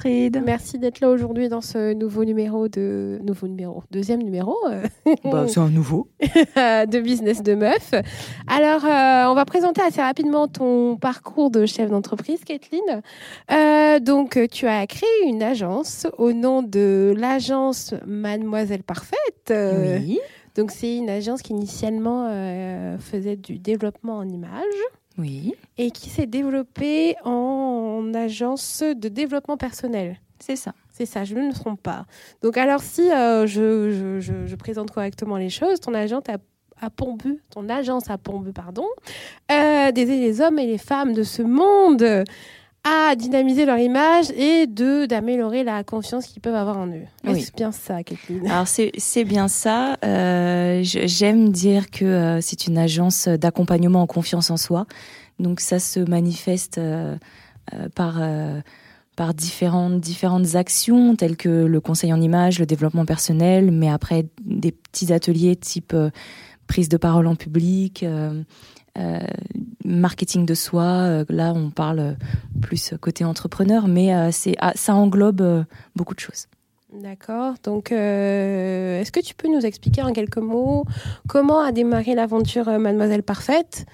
Astrid. Merci d'être là aujourd'hui dans ce nouveau numéro de nouveau numéro deuxième numéro. euh, Bah, c'est un nouveau. de business de meuf. Alors, euh, on va présenter assez rapidement ton parcours de chef d'entreprise, Kathleen. Euh, donc, tu as créé une agence au nom de l'agence Mademoiselle Parfaite. Oui. Donc, c'est une agence qui initialement euh, faisait du développement en images Oui. et qui s'est développée en agence de développement personnel. C'est ça. C'est ça, je ne me trompe pas. Donc alors si euh, je, je- je- je présente correctement les choses, ton agent a, but, ton agence a pour but, pardon, euh, d'aider les hommes et les femmes de ce monde à dynamiser leur image et de d'améliorer la confiance qu'ils peuvent avoir en eux. Oui. Est-ce bien ça, Kathleen? Alors c'est c'est bien ça. Euh, J'aime dire que euh, c'est une agence d'accompagnement en confiance en soi. Donc ça se manifeste euh, euh, par euh, par différentes différentes actions telles que le conseil en image, le développement personnel, mais après des petits ateliers type euh, prise de parole en public. Euh, marketing de soi, euh, là on parle plus côté entrepreneur, mais euh, c'est ah, ça englobe beaucoup de choses. D'accord. Donc, est-ce que tu peux nous expliquer en quelques mots comment a démarré l'aventure Mademoiselle Parfaite?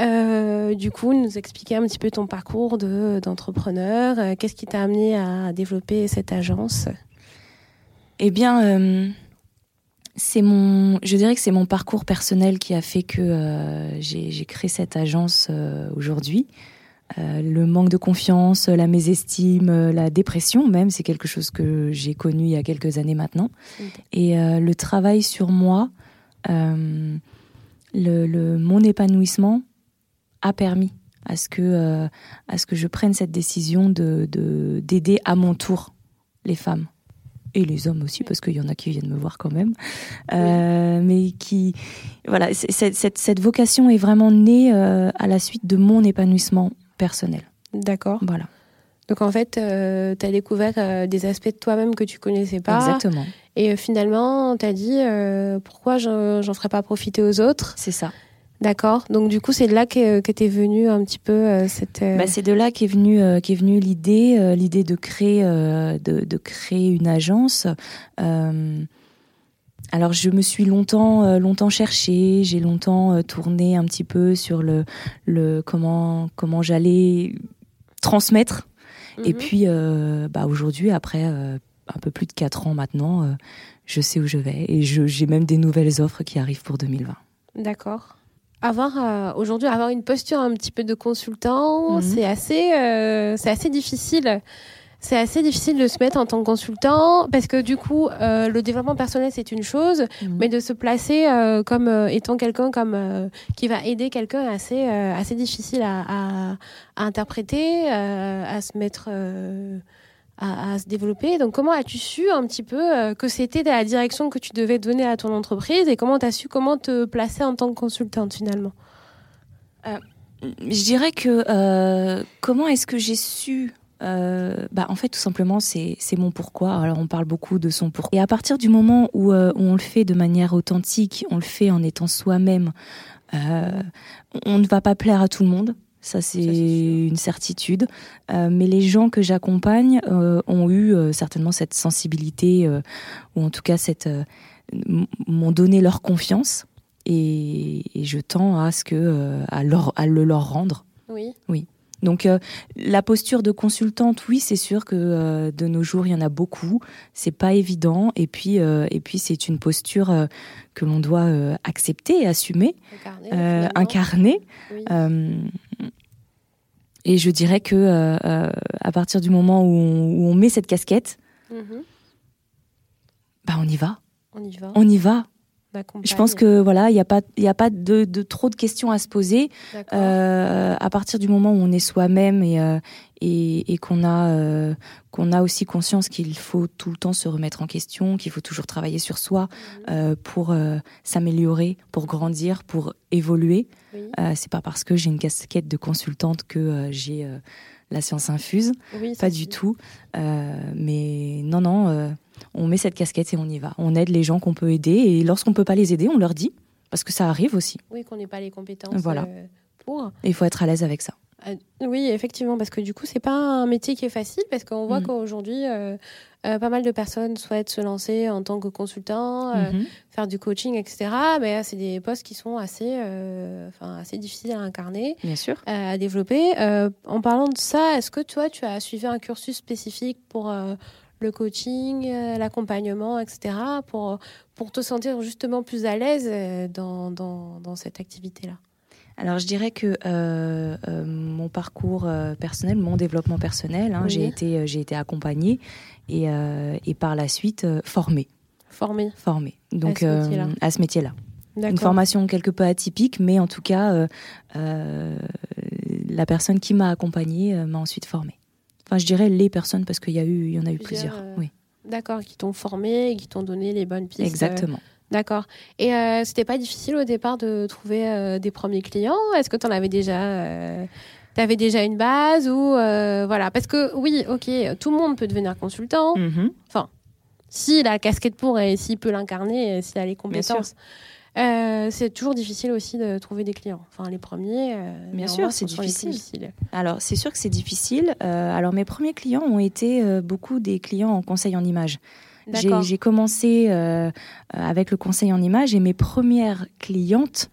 Du coup, nous expliquer un petit peu ton parcours de- d'entrepreneur. Qu'est-ce qui t'a amené à développer cette agence? Eh bien, c'est mon, je dirais que c'est mon parcours personnel qui a fait que euh, j'ai créé cette agence euh, aujourd'hui. Euh, le manque de confiance, la mésestime, la dépression même, c'est quelque chose que j'ai connu il y a quelques années maintenant. Et le travail sur moi, le, le- mon épanouissement a permis à ce que, à ce que je prenne cette décision de- d'aider à mon tour les femmes et les hommes aussi parce qu'il y en a qui viennent me voir quand même Euh, mais qui voilà cette, cette vocation est vraiment née euh, à la suite de mon épanouissement personnel D'accord. voilà Donc, en fait, tu as découvert euh, des aspects de toi-même que tu connaissais pas. exactement Et euh, finalement, tu as dit euh, pourquoi je- j'en ferais pas profiter aux autres? c'est ça D'accord. Donc, du coup, c'est de là que, que t'es venue un petit peu euh, cette. euh, Bah, c'est de là qu'est venue euh, qu'est venue l'idée l'idée de créer de, de créer une agence alors je me suis longtemps euh, longtemps cherchée j'ai longtemps euh, tourné un petit peu sur le le comment comment j'allais transmettre et mhm. puis euh, bah aujourd'hui après un peu plus de quatre ans maintenant je sais où je vais et j'ai même des nouvelles offres qui arrivent pour 2020 D'accord. Avoir euh, aujourd'hui avoir une posture un petit peu de consultant, Mhm. c'est assez euh, c'est assez difficile. C'est assez difficile de se mettre en tant que consultant parce que du coup euh, le développement personnel c'est une chose, mais de se placer euh, comme euh, étant quelqu'un comme euh, qui va aider quelqu'un assez euh, assez difficile à, à, à interpréter, euh, à se mettre euh, à, se développer. Donc comment as-tu su un petit peu euh, que c'était la direction que tu devais donner à ton entreprise et comment tu as su comment te placer en tant que consultante finalement? Je dirais que euh, comment est-ce que j'ai su euh, bah, en fait, tout simplement, c'est mon pourquoi. Alors, on parle beaucoup de son pourquoi. Et à partir du moment où, euh, on le fait de manière authentique, on le fait en étant soi-même, euh, on ne va pas plaire à tout le monde. Ça, c'est une certitude. Euh, mais les gens que j'accompagne euh, ont eu euh, certainement cette sensibilité, ou en tout cas, cette m'ont donné leur confiance. Et, et je tends à ce que à, leur, à le leur rendre. Oui. Donc euh, la posture de consultante, oui, c'est sûr que euh, de nos jours il y en a beaucoup. C'est pas évident. Et puis euh, et puis c'est une posture que l'on doit accepter et assumer, incarner. Oui. Euh, et je dirais que à partir du moment où on, où on met cette casquette, Mhm. bah on y va, On y va. on y va. Je pense que voilà, il n'y a pas il a pas de, de trop de questions à se poser. Euh, à partir du moment où on est soi-même et, euh, et, et qu'on a, euh, qu'on a aussi conscience qu'il faut tout le temps se remettre en question, qu'il faut toujours travailler sur soi Mhm. euh, pour s'améliorer, pour grandir, pour évoluer. Oui. C'est pas parce que j'ai une casquette de consultante que j'ai la science infuse, Oui, pas du tout. Mais non, non, on met cette casquette et on y va. On aide les gens qu'on peut aider et lorsqu'on peut pas les aider, on leur dit parce que ça arrive aussi. Oui, qu'on n'ait pas les compétences Voilà. euh, pour. Et il faut être à l'aise avec ça. Ah, oui, effectivement, parce que du coup, c'est pas un métier qui est facile, parce qu'on voit mm. qu'aujourd'hui, euh, euh, pas mal de personnes souhaitent se lancer en tant que consultant, euh, mm-hmm. faire du coaching, etc. Mais c'est des postes qui sont assez, enfin, assez difficiles à incarner, Bien sûr. à développer. en parlant de ça, est-ce que toi, tu as suivi un cursus spécifique pour le coaching, l'accompagnement, etc., pour, pour te sentir justement plus à l'aise dans, dans, dans cette activité-là alors je dirais que euh, euh, mon parcours euh, personnel, mon développement personnel, hein, j'ai été j'ai été accompagnée et, et par la suite formée. Formée. Formée. Donc à ce métier-là. Une formation quelque peu atypique, mais en tout cas, la personne qui m'a accompagnée m'a ensuite formée. Enfin, je dirais les personnes parce qu'il y a eu, il y en a eu plusieurs. oui. D'accord, qui t'ont formé, qui t'ont donné les bonnes pistes. Exactement. D'accord. Et euh, c'était pas difficile au départ de trouver euh, des premiers clients? Est-ce que tu en avais déjà euh, avais déjà une base ou euh, voilà? Parce que oui, ok, tout le monde peut devenir consultant. Mm-hmm. Enfin, s'il a la casquette pour et s'il peut l'incarner, s'il a les compétences. C'est toujours difficile aussi de trouver des clients. Enfin, les premiers. Bien sûr, c'est difficile. Alors, c'est sûr que c'est difficile. alors, mes premiers clients ont été beaucoup des clients en conseil en images. J'ai commencé euh, avec le conseil en images et mes premières clientes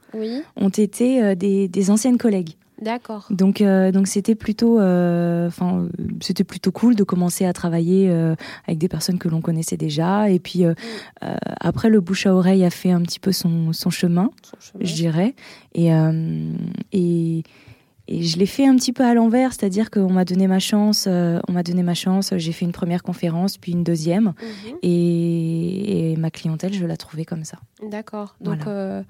ont été euh, des, des, anciennes collègues. D'accord. Donc euh, donc c'était plutôt enfin c'était plutôt cool de commencer à travailler avec des personnes que l'on connaissait déjà et puis mm. après le bouche à oreille a fait un petit peu son, son chemin, son chemin. je dirais et et et je l'ai fait un petit peu à l'envers, c'est-à-dire qu'on m'a donné ma chance, euh, on m'a donné ma chance, j'ai fait une première conférence, puis une deuxième, mhm. et, ma clientèle, je l'ai trouvée comme ça. D'accord. Donc, euh,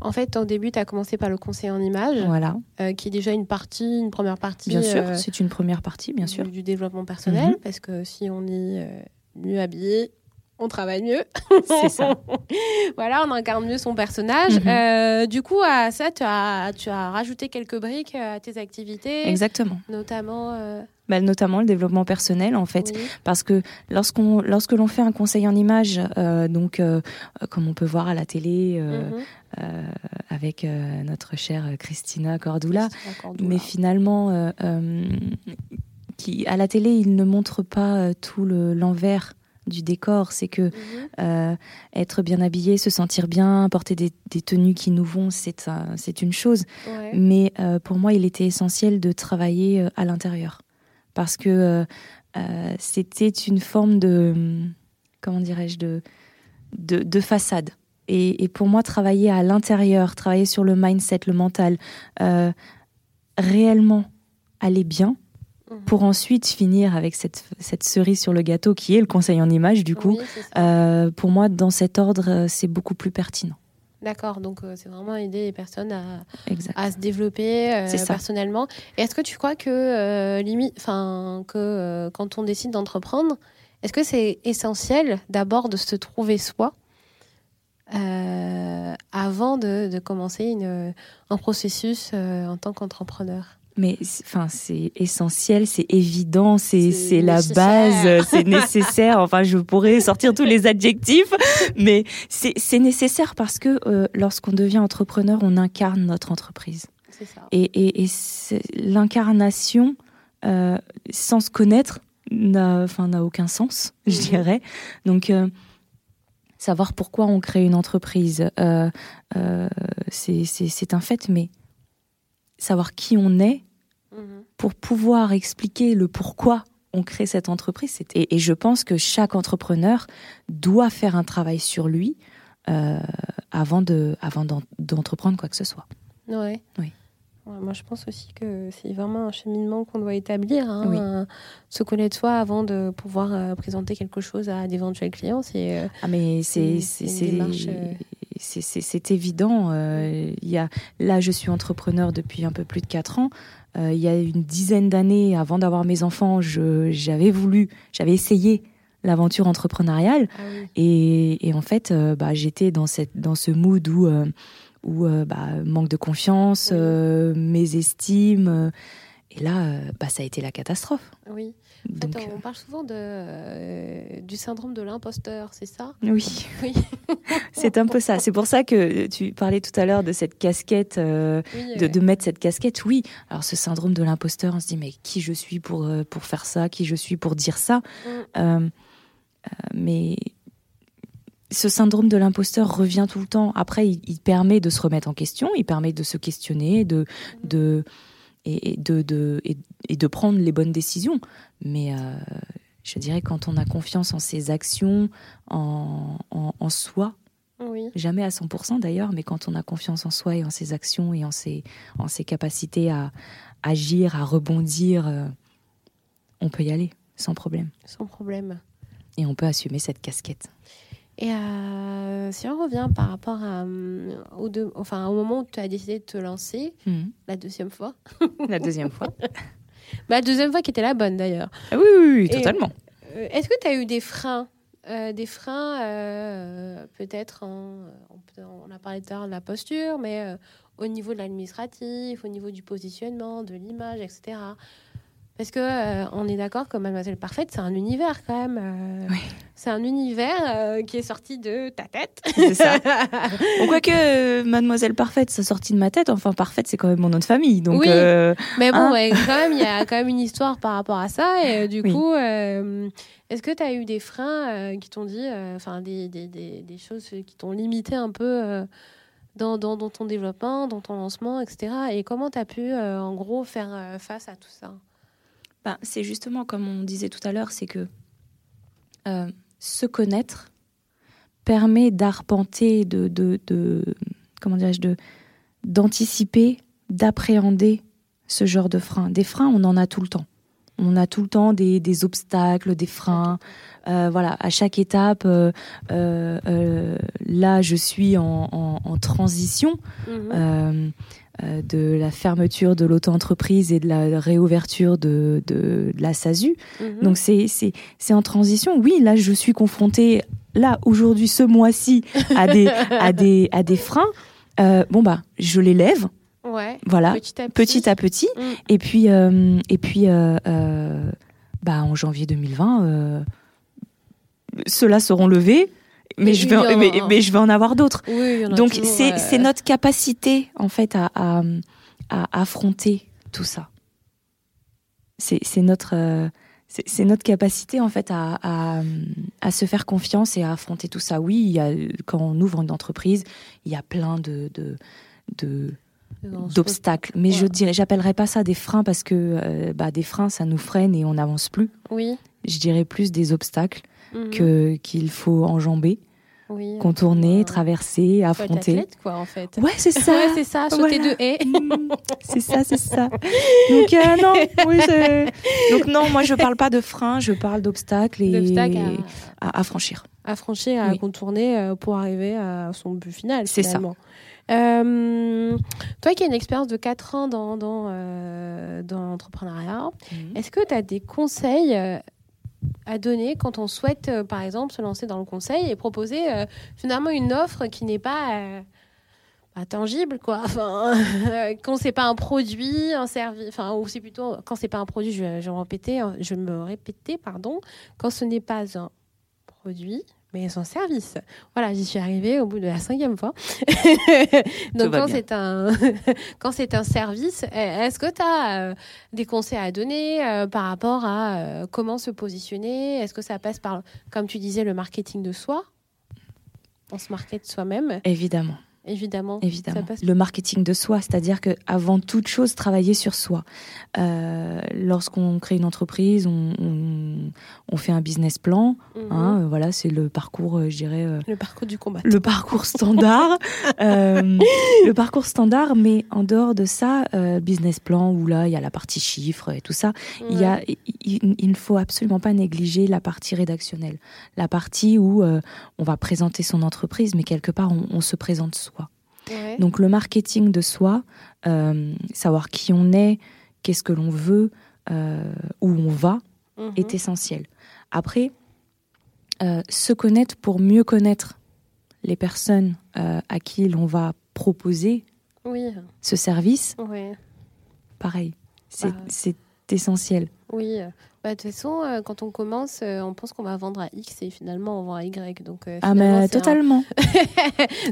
en fait, au début, tu as commencé par le conseil en images, voilà. Euh, qui est déjà une partie, une première partie. Bien sûr, c'est une première partie, bien sûr. Du, développement personnel, mhm. parce que si on est mieux habillé, on travaille mieux. C'est ça. voilà, on incarne mieux son personnage. Mhm. Euh, du coup, à ça, tu as, tu as rajouté quelques briques à tes activités. Exactement. Notamment. Euh, bah, notamment le développement personnel en fait parce que lorsqu'on lorsque l'on fait un conseil en image euh, donc comme on peut voir à la télé mhm. avec notre chère Christina Cordula, mais finalement qui à la télé il ne montre pas tout l'envers du décor, c'est que mhm. euh, être bien habillé, se sentir bien, porter des, tenues qui nous vont, c'est une chose. Mais euh, pour moi, il était essentiel de travailler euh, à l'intérieur parce que c'était une forme de comment dirais-je de, de, façade. Et, et, pour moi, travailler à l'intérieur, travailler sur le mindset, le mental, réellement aller bien. Pour ensuite finir avec cette, cette, cerise sur le gâteau qui est le conseil en image du coup. Euh, pour moi, dans cet ordre, euh, c'est beaucoup plus pertinent. D'accord, donc euh, c'est vraiment aider les personnes à, à se développer personnellement. Et est-ce que tu crois que, limite, enfin, que quand on décide d'entreprendre, est-ce que c'est essentiel d'abord de se trouver soi avant de, de commencer une, un processus en tant qu'entrepreneur? Mais enfin, c'est essentiel, c'est évident, c'est la base, c'est nécessaire. Enfin, je pourrais sortir tous les adjectifs, mais c'est nécessaire parce que euh, lorsqu'on devient entrepreneur, on incarne notre entreprise. Ça. Et, et, et l'incarnation, euh, sans se connaître, n'a aucun sens, je mhm. dirais. Donc, euh, savoir pourquoi on crée une entreprise, c'est un fait, mais savoir qui on est mhm. pour pouvoir expliquer le pourquoi on crée cette entreprise. Et, et, je pense que chaque entrepreneur doit faire un travail sur lui euh, avant de, avant d'entreprendre quoi que ce soit. Ouais. Oui. moi, je pense aussi que c'est vraiment un cheminement qu'on doit établir. Hein, se connaître soi avant de pouvoir euh, présenter quelque chose à d'éventuels clients. C'est, euh, ah, mais c'est, c'est, c'est évident. Euh, y a, là, je suis entrepreneur depuis un peu plus de 4 ans. Euh, il y a une dizaine d'années, avant d'avoir mes enfants, j'avais voulu, j'avais essayé l'aventure entrepreneuriale. Ah et, et, en fait, euh, bah, j'étais dans, cette, dans ce mood où, où bah, manque de confiance, mes estimes. Et là, bah, ça a été la catastrophe. Oui. Donc, on parle souvent de, euh, du syndrome de l'imposteur, c'est ça? Oui, Oui. c'est un peu ça. C'est pour ça que tu parlais tout à l'heure de cette casquette, euh, Oui, de, euh, de mettre cette casquette. Oui, alors ce syndrome de l'imposteur, on se dit mais qui je suis pour, euh, pour faire ça? Qui je suis pour dire ça? Mm. Euh, euh, Mais ce syndrome de l'imposteur revient tout le temps. Après, il, il permet de se remettre en question, il permet de se questionner, de, de, et, et de, de, et, et de prendre les bonnes décisions. Mais euh, je dirais quand on a confiance en ses actions, en, en, en soi, Oui. jamais à 100% d'ailleurs, mais quand on a confiance en soi et en ses actions et en ses, en ses capacités à agir, à rebondir, euh, on peut y aller sans problème. Sans problème. Et on peut assumer cette casquette. Et euh, si on revient par rapport à, euh, au, deux- enfin, au moment où tu as décidé de te lancer, la deuxième fois, La deuxième fois. bah, la deuxième fois qui était la bonne d'ailleurs, Ah oui, oui, oui, Et- totalement. Euh, Est-ce que tu as eu des freins Euh, Des freins, peut-être, on, a parlé tout à l'heure de la posture, mais au niveau de l'administratif, au niveau du positionnement, de l'image, etc. Parce que euh, on est d'accord que Mademoiselle Parfaite, c'est un univers quand même. euh, Oui. C'est un univers euh, qui est sorti de ta tête. C'est ça. Bon, quoique euh, Mademoiselle Parfaite, ça sortit de ma tête. Enfin, Parfaite, c'est quand même mon nom de famille. Donc, Oui. Mais bon, Hein ouais, quand même, il y a quand même une histoire par rapport à ça. Et du Oui. coup, est-ce que tu as eu des freins qui t'ont dit, enfin, des, des, des, des choses qui t'ont limité un peu dans, dans, dans ton développement, dans ton lancement, etc. Et comment tu as pu, en gros, faire face à tout ça? Ben, c'est justement comme on disait tout à l'heure, c'est que euh, se connaître permet d'arpenter, de, de, de comment dirais-je, de d'anticiper, d'appréhender ce genre de freins. Des freins, on en a tout le temps. On a tout le temps des, des obstacles, des freins. Euh, voilà, à chaque étape, euh, là, je suis en, en- en transition Mhm. Euh, de la fermeture de l'auto-entreprise et de la réouverture de, de, de la SASU. Mhm. Donc c'est c'est c'est en transition. Oui, là je suis confrontée là aujourd'hui ce mois-ci à des à des à des freins. Euh, bon bah je les lève, ouais, voilà, petit à petit. petit à petit. Mm. Et puis euh, et puis euh, bah en janvier 2020, euh, ceux-là seront levés. Mais je vais, en mais, je vais en avoir d'autres. Oui, Donc c'est c'est notre capacité en fait à, à, à affronter tout ça. C'est notre euh, c'est notre capacité en fait à, à, à se faire confiance et à affronter tout ça. Oui, il y a, quand on ouvre une entreprise, il y a plein de de d'obstacles. Mais je Ouais. dirais, j'appellerais pas ça des freins parce que euh, bah, des freins, ça nous freine et on n'avance plus. Oui. Je dirais plus des obstacles Mhm. que qu'il faut enjamber, oui. contourner, Ouais. traverser, affronter. athlète, quoi, en fait. Ouais, c'est ça. Ouais, c'est ça, sauter Voilà. de haies. C'est ça, c'est ça. Donc euh, non, oui, donc non, moi je parle pas de frein, je parle d'obstacles et à- à, à franchir. à franchir, à Oui. contourner euh, pour arriver à son but final. C'est ça. Euh, toi qui as une expérience de 4 ans dans, dans, euh, dans l'entrepreneuriat, est-ce que tu as des conseils euh, à donner quand on souhaite, euh, par exemple, se lancer dans le conseil et proposer euh, finalement une offre qui n'est pas, euh, pas tangible, quoi. Enfin, quand c'est pas un produit, un service, enfin, ou c'est plutôt quand c'est pas un produit, je, je me répéter, hein, pardon, quand ce n'est pas un produit, mais son service. Voilà, j'y suis arrivée au bout de la cinquième fois. Donc quand c'est un quand c'est un service, euh, est-ce que tu as des conseils à donner euh, par rapport à euh, comment se positionner? Est-ce que ça passe par, comme tu disais, le marketing de soi? On se market soi-même, Évidemment, évidemment. évidemment. Ça passe- Le marketing de soi, c'est-à-dire que avant toute chose, travailler sur soi. Euh, Lorsqu'on crée une entreprise, on, on, on fait un business plan. Mhm. hein, euh, voilà, c'est le parcours, euh, je dirais. Le parcours du combat. le parcours standard, euh, le parcours standard, mais en dehors de ça, euh, business plan où là il y a la partie chiffres et tout ça, il y a, il, ne faut absolument pas négliger la partie rédactionnelle, la partie où on va présenter son entreprise, mais quelque part on, on se présente soi. Ouais. Donc le marketing de soi, euh, savoir qui on est, qu'est-ce que l'on veut, euh, où on va, Mhm. est essentiel. Après, euh, se connaître pour mieux connaître les personnes à qui l'on va proposer Oui, ce service, ouais. pareil. C'est bah. essentiel. Oui. Bah, de toute façon, euh, quand on commence, euh, on pense qu'on va vendre à X et finalement on vend à Y. Donc, euh, ah, mais totalement.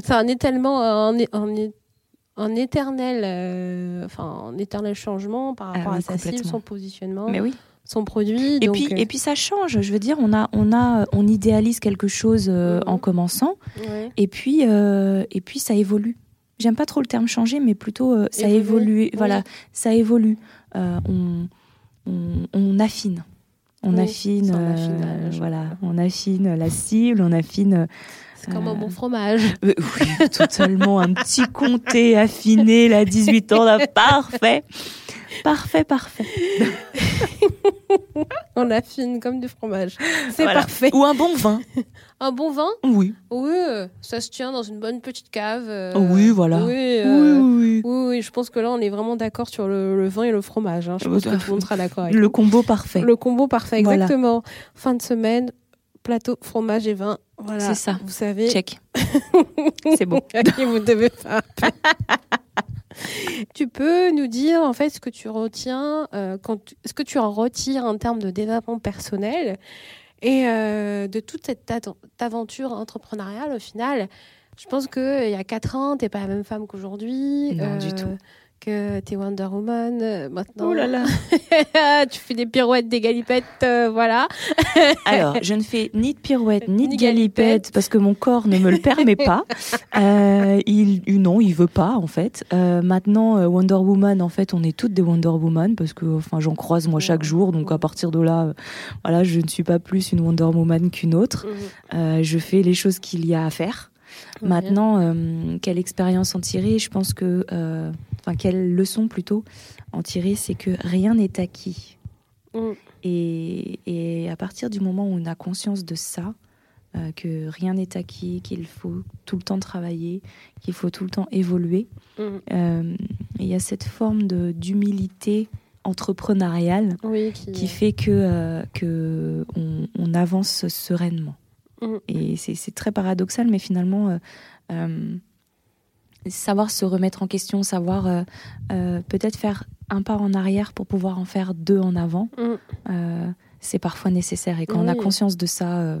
c'est un étellement, en, en, éternel, enfin, en éternel changement par ah rapport à sa cible, son positionnement. Mais oui son produit. Et puis et puis ça change. Je veux dire, on a on a on idéalise quelque chose mhm. en commençant, et puis et puis ça évolue. J'aime pas trop le terme changer, mais plutôt ça évolue. Voilà, ça évolue. on on, affine. On affine, euh, voilà, on affine la cible, on affine. C'est comme un bon euh, fromage. oui, totalement. un petit comté affiné, là, 18 ans, là, parfait. Parfait, parfait. on affine comme du fromage. C'est parfait. Ou un bon vin. Un bon vin Oui. Oui, ça se tient dans une bonne petite cave. Euh, oui, voilà. Euh, oui, oui, oui, je pense que là, on est vraiment d'accord sur le, vin et le fromage. Hein. Je pense que tout le monde sera d'accord Le combo parfait. Le combo parfait, exactement. Fin de semaine, plateau, fromage et vin. Voilà. C'est ça. Vous savez. Check. C'est bon. vous devez faire. tu peux nous dire en fait ce que tu retiens, euh, quand, ce que tu en retires en termes de développement personnel et euh, de toute cette aventure entrepreneuriale au final? Je pense qu'il y a 4 ans, tu n'es pas la même femme qu'aujourd'hui. Non, du tout que tu es Wonder Woman euh, maintenant. Oh là là Tu fais des pirouettes, des galipettes, euh, voilà. Alors, je ne fais ni de pirouettes, ni, de galipettes, parce que mon corps ne me le permet pas. Euh, il, non, il veut pas, en fait. maintenant, Wonder Woman, en fait, on est toutes des Wonder Woman, parce que enfin, j'en croise moi chaque jour, donc à partir de là, voilà, je ne suis pas plus une Wonder Woman qu'une autre. Mhm. je fais les choses qu'il y a à faire. Maintenant, euh, quelle expérience en tirer? Je pense que, euh, enfin, quelle leçon plutôt en tirer, c'est que rien n'est acquis. Mm. Et, à partir du moment où on a conscience de ça, euh, que rien n'est acquis, qu'il faut tout le temps travailler, qu'il faut tout le temps évoluer, mm. il y a cette forme d'humilité entrepreneuriale qui... fait que, que on avance sereinement. Mm. Et c'est très paradoxal, mais finalement, euh, euh, savoir se remettre en question, savoir euh, peut-être faire un pas en arrière pour pouvoir en faire deux en avant, mm. c'est parfois nécessaire. Et quand on a conscience de ça,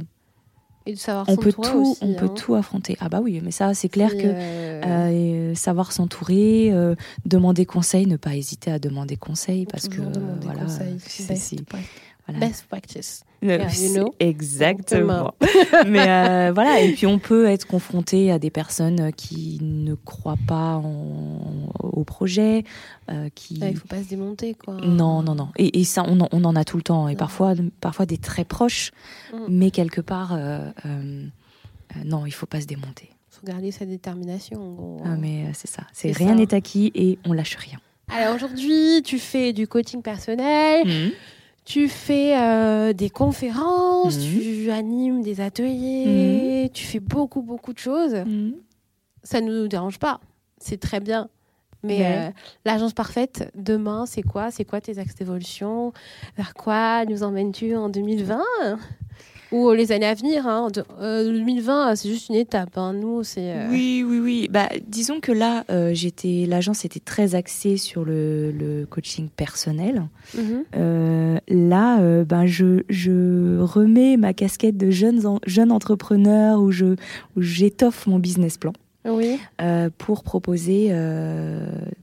on peut tout, on peut tout affronter. Ah bah oui, mais ça c'est clair que savoir s'entourer, demander conseil, ne pas hésiter à demander conseil parce que voilà, c'est Best practice. Exactement. Mais euh, voilà, et puis on peut être confronté à des personnes qui ne croient pas au projet, euh, qui. Il ne faut pas se démonter, quoi. Non, non, non. Et, ça, on en, a tout le temps, et parfois, parfois des très proches, mm. mais quelque part, euh, non, il ne faut pas se démonter. Il faut garder sa détermination. Ah, mais c'est ça. C'est rien n'est acquis et on lâche rien. Alors aujourd'hui, tu fais du coaching personnel. Mmh. Tu fais euh, des conférences, mhm. tu animes des ateliers, mhm. tu fais beaucoup, beaucoup de choses. Mhm. Ça ne nous dérange pas. C'est très bien. Mais euh, l'agence parfaite, demain, c'est quoi? C'est quoi tes axes d'évolution? Vers quoi nous emmènes-tu en 2020 ou les années à venir. Hein, 2020, euh, c'est juste une étape. Hein. Nous, c'est. Euh, oui, oui, oui. Bah, disons que là, euh, j'étais, l'agence était très axée sur le, le coaching personnel. Mhm. là, ben, je, je remets ma casquette de jeune, jeune entrepreneur où je, où j'étoffe mon business plan. Oui. pour proposer,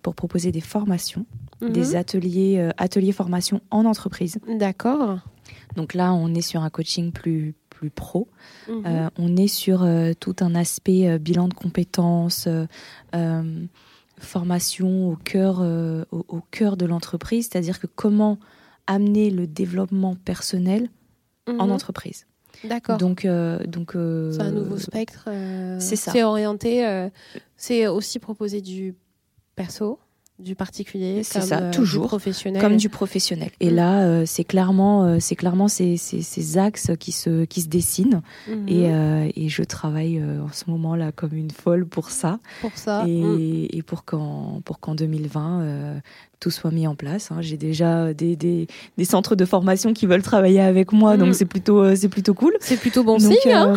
pour proposer des formations, mhm. des ateliers, ateliers formation en entreprise. D'accord. Donc là, on est sur un coaching plus plus pro. Mhm. Euh, on est sur euh, tout un aspect euh, bilan de compétences, formation au cœur, au, cœur de l'entreprise, c'est-à-dire que comment amener le développement personnel en mhm. entreprise. D'accord. Donc, donc c'est un nouveau spectre. c'est ça. C'est orienté. c'est aussi proposer du perso du particulier c'est ça euh, toujours du professionnel comme du professionnel et mm. là euh, c'est clairement euh, c'est clairement ces, ces, ces, axes qui se qui se dessinent mm-hmm. et, et je travaille en ce moment là comme une folle pour ça pour ça et, mm. et pour qu'en pour qu'en 2020 tout soit mis en place. Hein. J'ai déjà des, des, des, centres de formation qui veulent travailler avec moi, donc mm. c'est plutôt c'est plutôt cool. C'est plutôt bon donc, signe. Hein.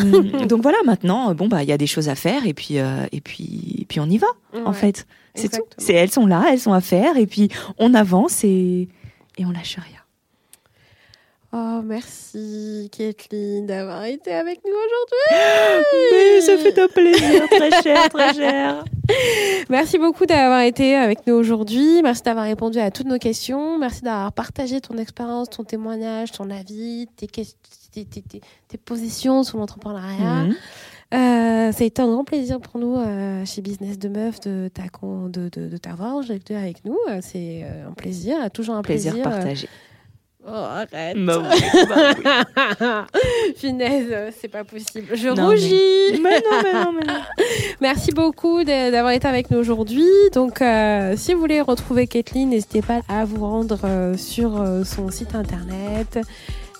Donc voilà, maintenant, bon bah il y a des choses à faire et puis et puis puis on y va en fait. C'est tout. C'est elles sont là, elles sont à faire et puis on avance et et on lâche rien. Oh, merci Kathleen d'avoir été avec nous aujourd'hui. Oui, ça fait un plaisir, très cher, très cher. Merci beaucoup d'avoir été avec nous aujourd'hui. Merci d'avoir répondu à toutes nos questions. Merci d'avoir partagé ton expérience, ton témoignage, ton avis, tes, tes, tes, tes positions sur l'entrepreneuriat. Mhm. Euh, ça a été un grand plaisir pour nous euh, chez Business de Meuf de t'avoir de, de, de avec nous. C'est euh, un plaisir, toujours un plaisir. Plaisir partagé. Oh, arrête. Bah bah Finesse, c'est pas possible. Je rougis. Mais... non, mais non, mais non. Merci beaucoup d'avoir été avec nous aujourd'hui. Donc, euh, si vous voulez retrouver Kathleen, n'hésitez pas à vous rendre euh, sur euh, son site internet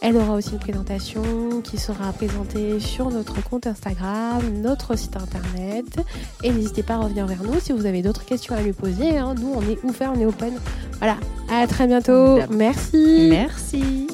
elle aura aussi une présentation qui sera présentée sur notre compte Instagram, notre site internet. Et n'hésitez pas à revenir vers nous si vous avez d'autres questions à lui poser. Hein. Nous, on est ouvert, on est open. Voilà. À très bientôt. Merci. Merci.